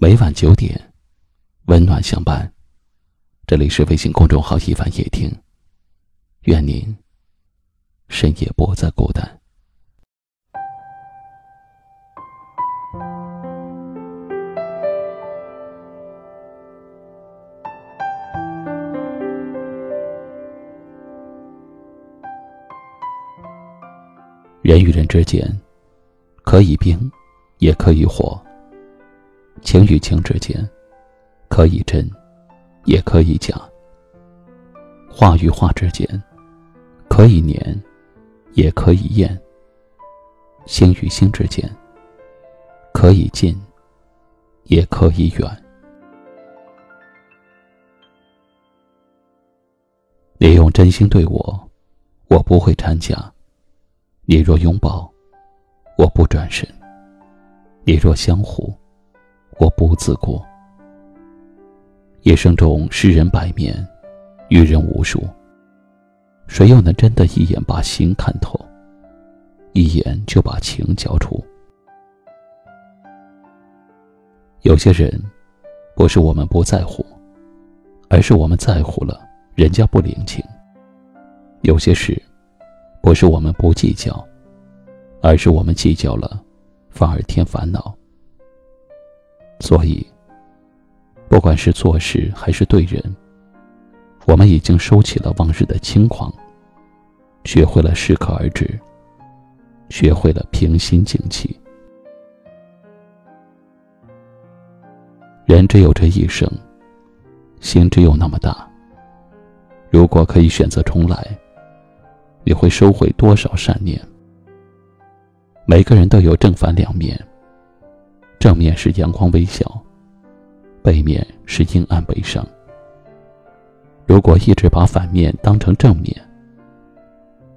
每晚九点，温暖相伴。这里是微信公众号“一晚夜听”，愿您深夜不再孤单。人与人之间，可以冰，也可以火。情与情之间，可以真，也可以假；话与话之间，可以黏，也可以厌；心与心之间，可以近，也可以远。你用真心对我，我不会掺假；你若拥抱，我不转身；你若相互。我不自过。一生中世人百面，遇人无数，谁又能真的一眼把心看透，一眼就把情交出？有些人，不是我们不在乎，而是我们在乎了，人家不领情；有些事，不是我们不计较，而是我们计较了，反而添烦恼。所以，不管是做事还是对人，我们已经收起了往日的轻狂，学会了适可而止，学会了平心静气。人只有这一生，心只有那么大。如果可以选择重来，你会收回多少善念？每个人都有正反两面。正面是阳光微笑，背面是阴暗悲伤。如果一直把反面当成正面，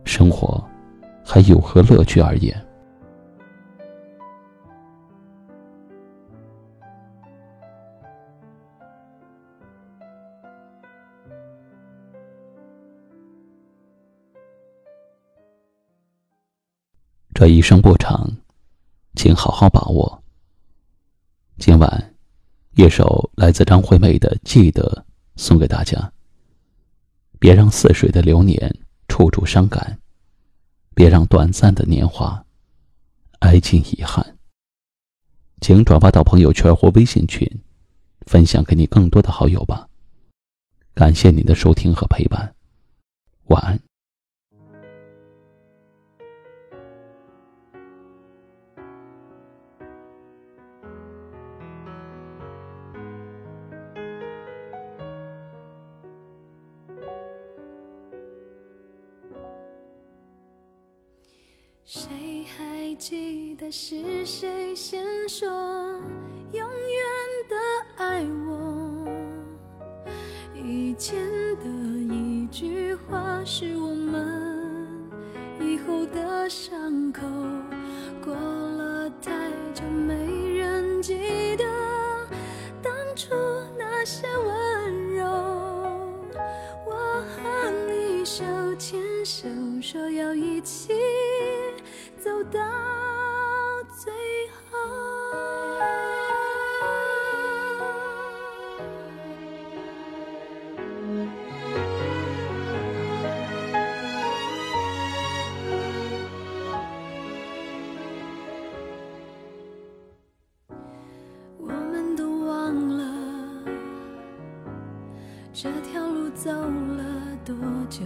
生活还有何乐趣而言？这一生不长，请好好把握。今晚，一首来自张惠妹的《记得》送给大家。别让似水的流年处处伤感，别让短暂的年华挨尽遗憾。请转发到朋友圈或微信群，分享给你更多的好友吧。感谢您的收听和陪伴，晚安。谁还记得是谁先说永远的爱我？以前的一句话是我们以后的伤口。过了太久，没人记得当初那些牵手，说要一起。走到最后，我们都忘了这条路走了多久。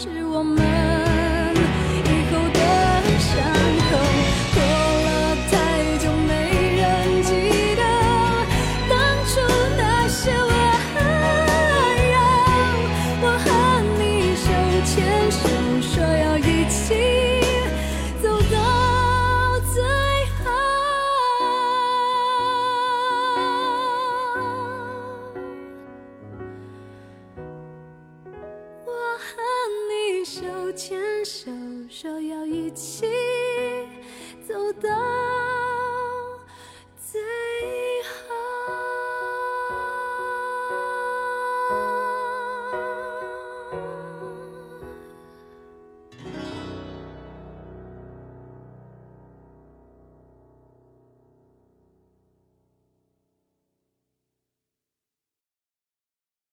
是我们以后的伤口。过了太久，没人记得当初那些温柔。我和你手牵手，说要手牵手，说要一起走到。